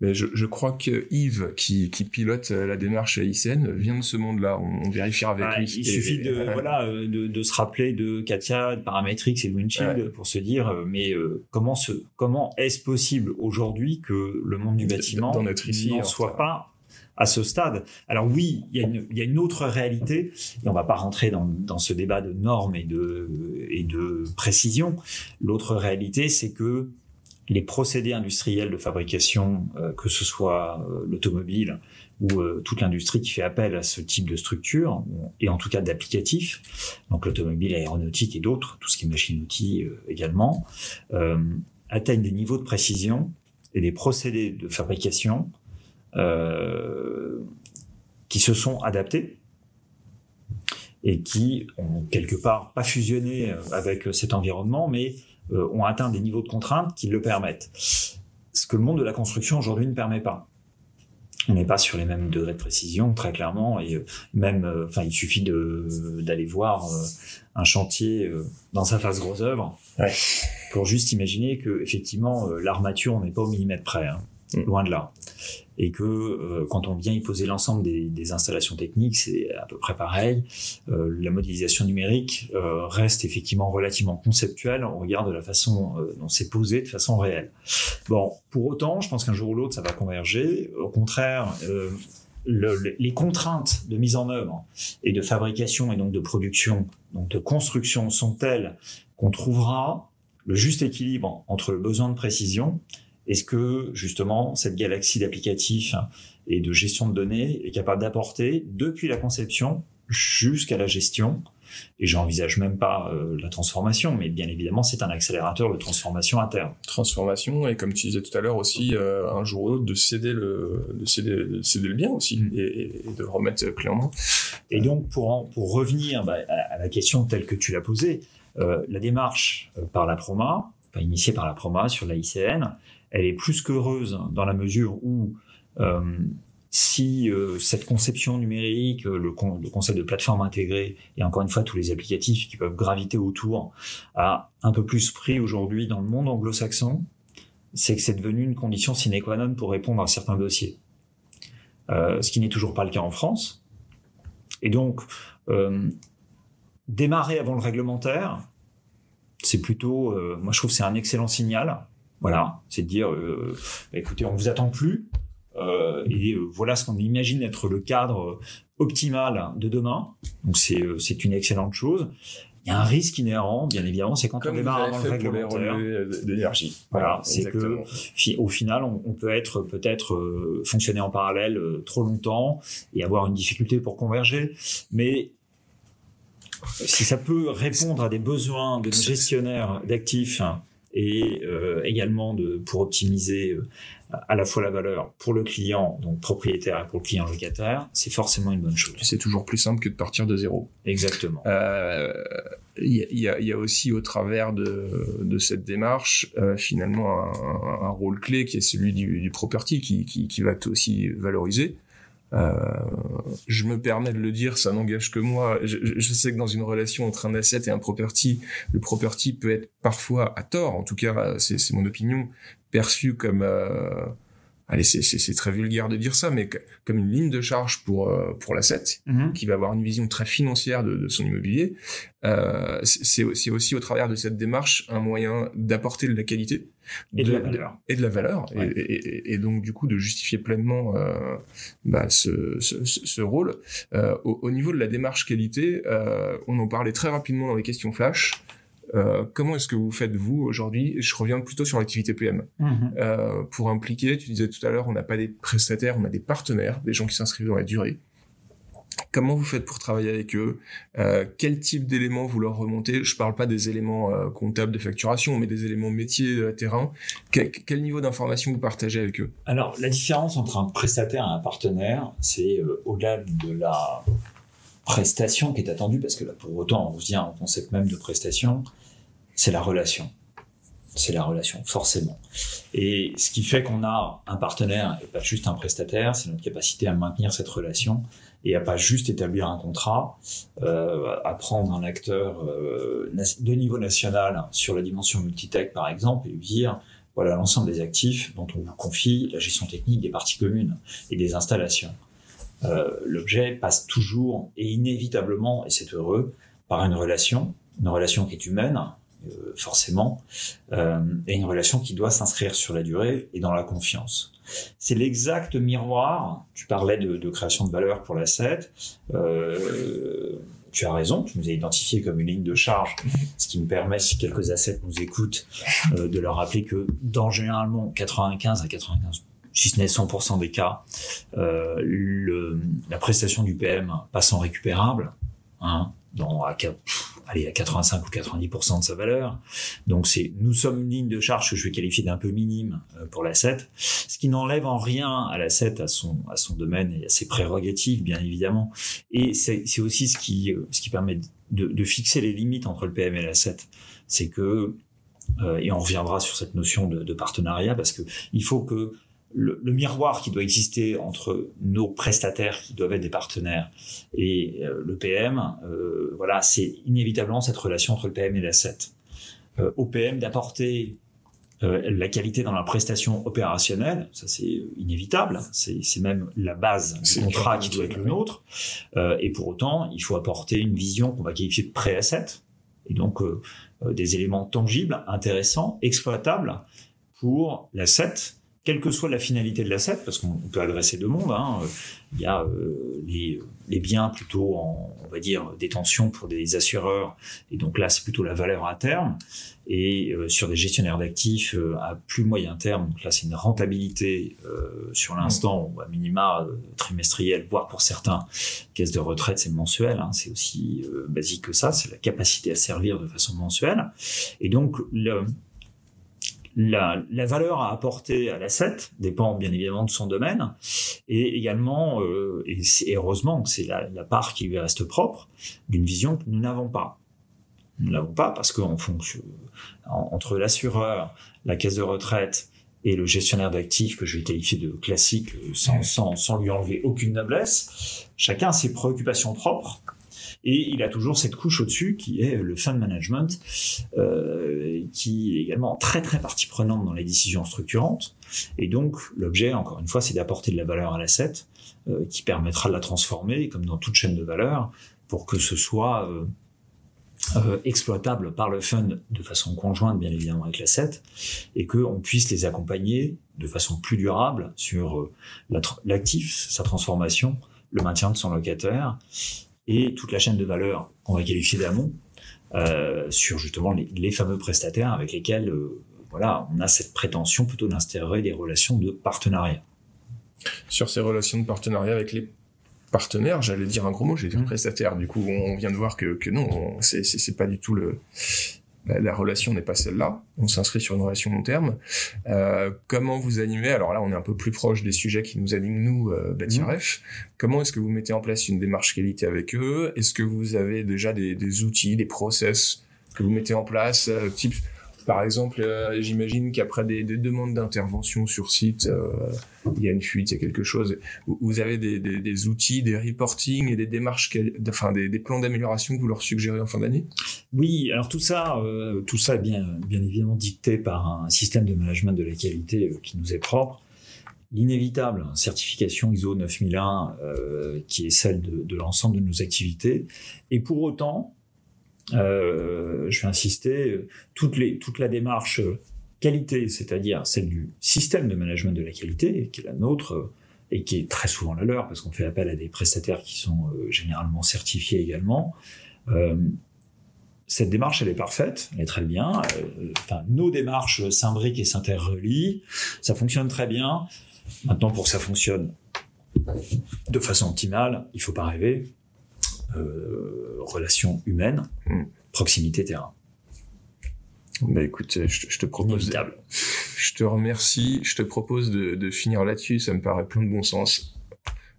[SPEAKER 3] Mais je, je, crois que Yves, qui, qui pilote euh, la démarche ICN, vient de ce monde-là. On, on vérifiera avec lui.
[SPEAKER 1] Il suffit de, voilà, euh, de, de, se rappeler de Katia, de Parametrix et de Windshield ouais. pour se dire, euh, mais euh, comment, comment est-ce possible aujourd'hui que le monde du bâtiment n'en soit pas à ce stade? Alors oui, il y, a une, il y a une autre réalité, et on va pas rentrer dans, dans ce débat de normes et de, et de précision. L'autre réalité, c'est que les procédés industriels de fabrication, euh, que ce soit euh, l'automobile ou euh, toute l'industrie qui fait appel à ce type de structure, et en tout cas d'applicatifs, donc l'automobile, l'aéronautique et d'autres, tout ce qui est machine-outil également, atteignent des niveaux de précision et des procédés de fabrication qui se sont adaptés et qui ont quelque part pas fusionné avec cet environnement, mais ont atteint des niveaux de contraintes qui le permettent. Ce que le monde de la construction aujourd'hui ne permet pas on n'est pas sur les mêmes degrés de précision très clairement et euh, même euh, enfin il suffit d'aller voir euh, un chantier dans sa phase gros œuvre pour juste imaginer que effectivement l'armature on n'est pas au millimètre près hein. Loin de là. Et que euh, quand on vient y poser l'ensemble des, installations techniques, c'est à peu près pareil. Euh, la modélisation numérique euh, reste effectivement relativement conceptuelle. On regarde de la façon dont c'est posé de façon réelle. Bon, pour autant, je pense qu'un jour ou l'autre, ça va converger. Au contraire, le, les contraintes de mise en œuvre et de fabrication et donc de production, donc de construction, sont telles qu'on trouvera le juste équilibre entre le besoin de précision est-ce que justement cette galaxie d'applicatifs et de gestion de données est capable d'apporter depuis la conception jusqu'à la gestion et j'envisage même pas euh, la transformation, mais bien évidemment, c'est un accélérateur de transformation interne.
[SPEAKER 3] Transformation et comme tu disais tout à l'heure aussi, euh, un jour ou l'autre de céder le, de céder, céder le bien aussi mm. et, de le remettre clairement.
[SPEAKER 1] Et donc pour pour revenir bah, à, la question telle que tu l'as posée, euh, la démarche par la Proma, pas initiée par la Proma sur la ICN, elle est plus qu'heureuse dans la mesure où euh, si euh, cette conception numérique, le, le, concept de plateforme intégrée et encore une fois tous les applicatifs qui peuvent graviter autour a un peu plus pris aujourd'hui dans le monde anglo-saxon, c'est que c'est devenu une condition sine qua non pour répondre à certains dossiers. Euh, ce qui n'est toujours pas le cas en France. Et donc, euh, démarrer avant le réglementaire, c'est plutôt, euh, moi je trouve que c'est un excellent signal voilà, c'est de dire, euh, bah, écoutez, on vous attend plus. Euh, et euh, voilà ce qu'on imagine être le cadre optimal de demain. Donc c'est c'est une excellente chose. Il y a un risque inhérent, bien évidemment, c'est quand on démarre avant le réglementaire
[SPEAKER 3] d'énergie.
[SPEAKER 1] Voilà, c'est que au final, on, peut être peut-être fonctionner en parallèle trop longtemps et avoir une difficulté pour converger, mais si ça peut répondre à des besoins de gestionnaires d'actifs et euh, également de, pour optimiser euh, à la fois la valeur pour le client, donc propriétaire, et pour le client locataire, c'est forcément une bonne chose.
[SPEAKER 3] C'est toujours plus simple que de partir de zéro.
[SPEAKER 1] Exactement.
[SPEAKER 3] Euh, il euh, y, y, a, y, a, aussi au travers de, de cette démarche euh, finalement un, un, rôle clé qui est celui du, du property qui, qui, qui va aussi valoriser. Euh, je me permets de le dire, ça n'engage que moi. Je, sais que dans une relation entre un asset et un property, le property peut être parfois à tort, en tout cas c'est mon opinion, perçu comme euh, allez, c'est très vulgaire de dire ça, mais comme une ligne de charge pour euh, pour l'asset, mm-hmm. qui va avoir une vision très financière de, de son immobilier. Euh, c'est aussi, au travers de cette démarche un moyen d'apporter de la qualité
[SPEAKER 1] et de, la valeur,
[SPEAKER 3] et de la valeur, et, et, et, donc du coup de justifier pleinement euh, bah, ce, ce, ce, rôle. Euh, au, au, niveau de la démarche qualité, euh, on en parlait très rapidement dans les questions flash. Euh, comment est-ce que vous faites vous aujourd'hui? Je reviens plutôt sur l'activité PM. Mhm. Euh, pour impliquer, tu disais tout à l'heure, on n'a pas des prestataires, on a des partenaires, des gens qui s'inscrivent dans la durée. Comment vous faites pour travailler avec eux? Euh, Quel type d'éléments vous leur remontez? Je parle pas des éléments comptables de facturation, mais des éléments métiers euh, terrain. quel niveau d'information vous partagez avec eux?
[SPEAKER 1] Alors, la différence entre un prestataire et un partenaire, c'est au-delà de la prestation qui est attendue, parce que là, pour autant, on revient au concept même de prestation, c'est la relation. C'est la relation, forcément. Et ce qui fait qu'on a un partenaire et pas juste un prestataire, c'est notre capacité à maintenir cette relation et à pas juste établir un contrat, euh, à prendre un acteur euh, de niveau national sur la dimension multitech par exemple et lui dire voilà l'ensemble des actifs dont on vous confie la gestion technique des parties communes et des installations. Euh, L'objet passe toujours et inévitablement, et c'est heureux, par une relation, une relation qui est humaine, forcément, euh, et une relation qui doit s'inscrire sur la durée et dans la confiance. C'est l'exact miroir. Tu parlais de, création de valeur pour l'asset. Euh, tu as raison, tu nous as identifié comme une ligne de charge, ce qui me permet, si quelques assets nous écoutent, euh, de leur rappeler que dans généralement 95 à 95 si ce n'est 100% des cas, euh, la prestation du PM passe en récupérable. hein, dans, à, allez, à 85 ou 90% de sa valeur. Donc c'est, nous sommes une ligne de charge que je vais qualifier d'un peu minime euh, pour l'asset, ce qui n'enlève en rien à l'asset, à son, à son domaine et à ses prérogatives, bien évidemment. Et c'est, c'est aussi ce qui, euh, ce qui permet de, de fixer les limites entre le PM et l'asset. C'est que, euh, et on reviendra sur cette notion de, de partenariat, parce que il faut que le, miroir qui doit exister entre nos prestataires qui doivent être des partenaires et euh, le PM, euh, voilà, c'est inévitablement cette relation entre le PM et l'asset. Euh, au PM d'apporter euh, la qualité dans la prestation opérationnelle, ça c'est inévitable, c'est même la base du contrat qui doit être le nôtre. et pour autant, il faut apporter une vision qu'on va qualifier de pré-asset, et donc des éléments tangibles, intéressants, exploitables pour l'asset quelle que soit la finalité de l'asset, parce qu'on peut adresser deux mondes. Hein. Il y a euh, les, les, biens plutôt en, on va dire, détention pour des assureurs, et donc là, c'est plutôt la valeur à terme. Et euh, sur des gestionnaires d'actifs euh, à plus moyen terme, donc là, c'est une rentabilité sur l'instant, ou à minima trimestriel, voire pour certains caisses de retraite, c'est mensuel. Hein. C'est aussi basique que ça, c'est la capacité à servir de façon mensuelle. Et donc, le, la, la, valeur à apporter à l'asset dépend bien évidemment de son domaine et également, euh, et, heureusement c'est la, la, part qui lui reste propre, d'une vision que nous n'avons pas. Nous n'avons pas parce qu'en fonction entre l'assureur, la caisse de retraite et le gestionnaire d'actifs que je vais qualifier de classique sans, sans, sans lui enlever aucune noblesse, chacun a ses préoccupations propres et il a toujours cette couche au-dessus qui est le fund management, euh, qui est également très très partie prenante dans les décisions structurantes. Et donc l'objet, encore une fois, c'est d'apporter de la valeur à l'asset, euh, qui permettra de la transformer, comme dans toute chaîne de valeur, pour que ce soit euh, euh, exploitable par le fund de façon conjointe, bien évidemment, avec l'asset, et qu'on puisse les accompagner de façon plus durable sur euh, l'actif, sa transformation, le maintien de son locataire, et toute la chaîne de valeur qu'on va qualifier d'amont euh, sur justement les, les, fameux prestataires avec lesquels euh, voilà on a cette prétention plutôt d'instaurer des relations de partenariat.
[SPEAKER 3] Sur ces relations de partenariat avec les partenaires, j'allais dire un gros mot, j'ai dit mmh. prestataire. Du coup, on vient de voir que, que non, c'est pas du tout le la, relation n'est pas celle-là. On s'inscrit sur une relation long terme. Euh, comment vous animez Alors là, on est un peu plus proche des sujets qui nous animent nous, euh, mmh. Comment est-ce que vous mettez en place une démarche qualité avec eux? Est-ce que vous avez déjà des, des, outils, des process que vous mettez en place, euh, type par exemple, euh, j'imagine qu'après des, des, demandes d'intervention sur site, euh, il y a une fuite, il y a quelque chose. Vous avez des, outils, des reporting et des démarches, enfin des, plans d'amélioration que vous leur suggérez en fin d'année?
[SPEAKER 1] Oui, alors tout ça, euh, tout ça est bien, bien évidemment dicté par un système de management de la qualité qui nous est propre. L'inévitable certification ISO 9001, qui est celle de, l'ensemble de nos activités. Et pour autant, je vais insister, toute, les, toute la démarche qualité, c'est-à-dire celle du système de management de la qualité, qui est la nôtre et qui est très souvent la leur, parce qu'on fait appel à des prestataires qui sont euh, généralement certifiés également. Euh, cette démarche, elle est parfaite, elle est très bien. Euh, nos démarches s'imbriquent et s'interrelient, ça fonctionne très bien. Maintenant, pour que ça fonctionne de façon optimale, il faut pas rêver. Euh, relations humaines, hmm. proximité terrain.
[SPEAKER 3] Bah écoute, je, te propose, je te remercie, je te propose de, finir là-dessus, ça me paraît plein de bon sens.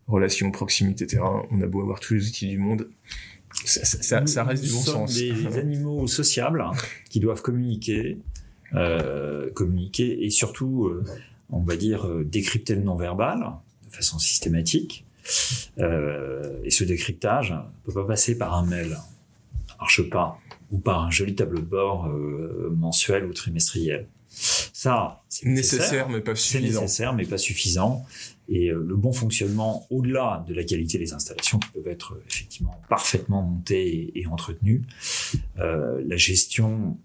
[SPEAKER 3] Relations, proximité, terrain, on a beau avoir tous les outils du monde, ça, reste du bon sens.
[SPEAKER 1] Des animaux sociables qui doivent communiquer, euh, communiquer et surtout, euh, on va dire, décrypter le non-verbal de façon systématique et ce décryptage ne peut pas passer par un mail, ça marche pas, ou par un joli tableau de bord euh, mensuel ou trimestriel. Ça,
[SPEAKER 3] c'est nécessaire, mais pas suffisant.
[SPEAKER 1] C'est nécessaire, mais pas suffisant. Et euh, le bon fonctionnement, au-delà de la qualité des installations qui peuvent être effectivement parfaitement montées et, et entretenues, euh, la gestion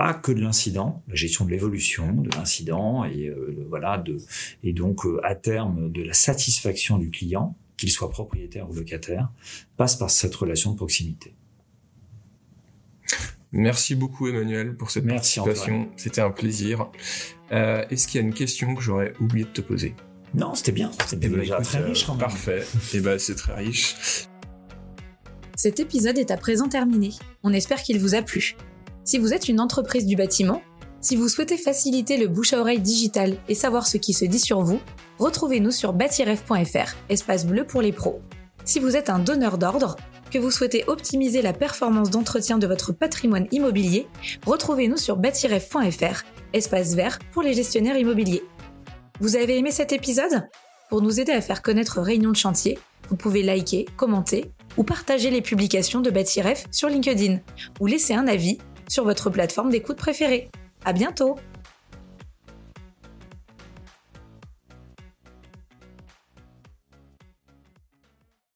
[SPEAKER 1] pas que de l'incident, la gestion de l'évolution de l'incident et euh, voilà de et donc euh, à terme de la satisfaction du client, qu'il soit propriétaire ou locataire, passe par cette relation de proximité.
[SPEAKER 3] Merci beaucoup Emmanuel pour cette Merci participation, c'était un plaisir. Euh, Est-ce qu'il y a une question que j'aurais oublié de te poser?
[SPEAKER 1] Non, c'était bien, c'était eh ben, très riche quand même.
[SPEAKER 3] Parfait, et eh ben c'est très riche.
[SPEAKER 2] Cet épisode est à présent terminé. On espère qu'il vous a plu. Si vous êtes une entreprise du bâtiment, si vous souhaitez faciliter le bouche à oreille digital et savoir ce qui se dit sur vous, retrouvez-nous sur bâtiref.fr, espace bleu pour les pros. Si vous êtes un donneur d'ordre, que vous souhaitez optimiser la performance d'entretien de votre patrimoine immobilier, retrouvez-nous sur bâtiref.fr, espace vert pour les gestionnaires immobiliers. Vous avez aimé cet épisode? Pour nous aider à faire connaître Réunion de chantier, vous pouvez liker, commenter ou partager les publications de Bâtiref sur LinkedIn ou laisser un avis sur votre plateforme d'écoute préférée. À bientôt!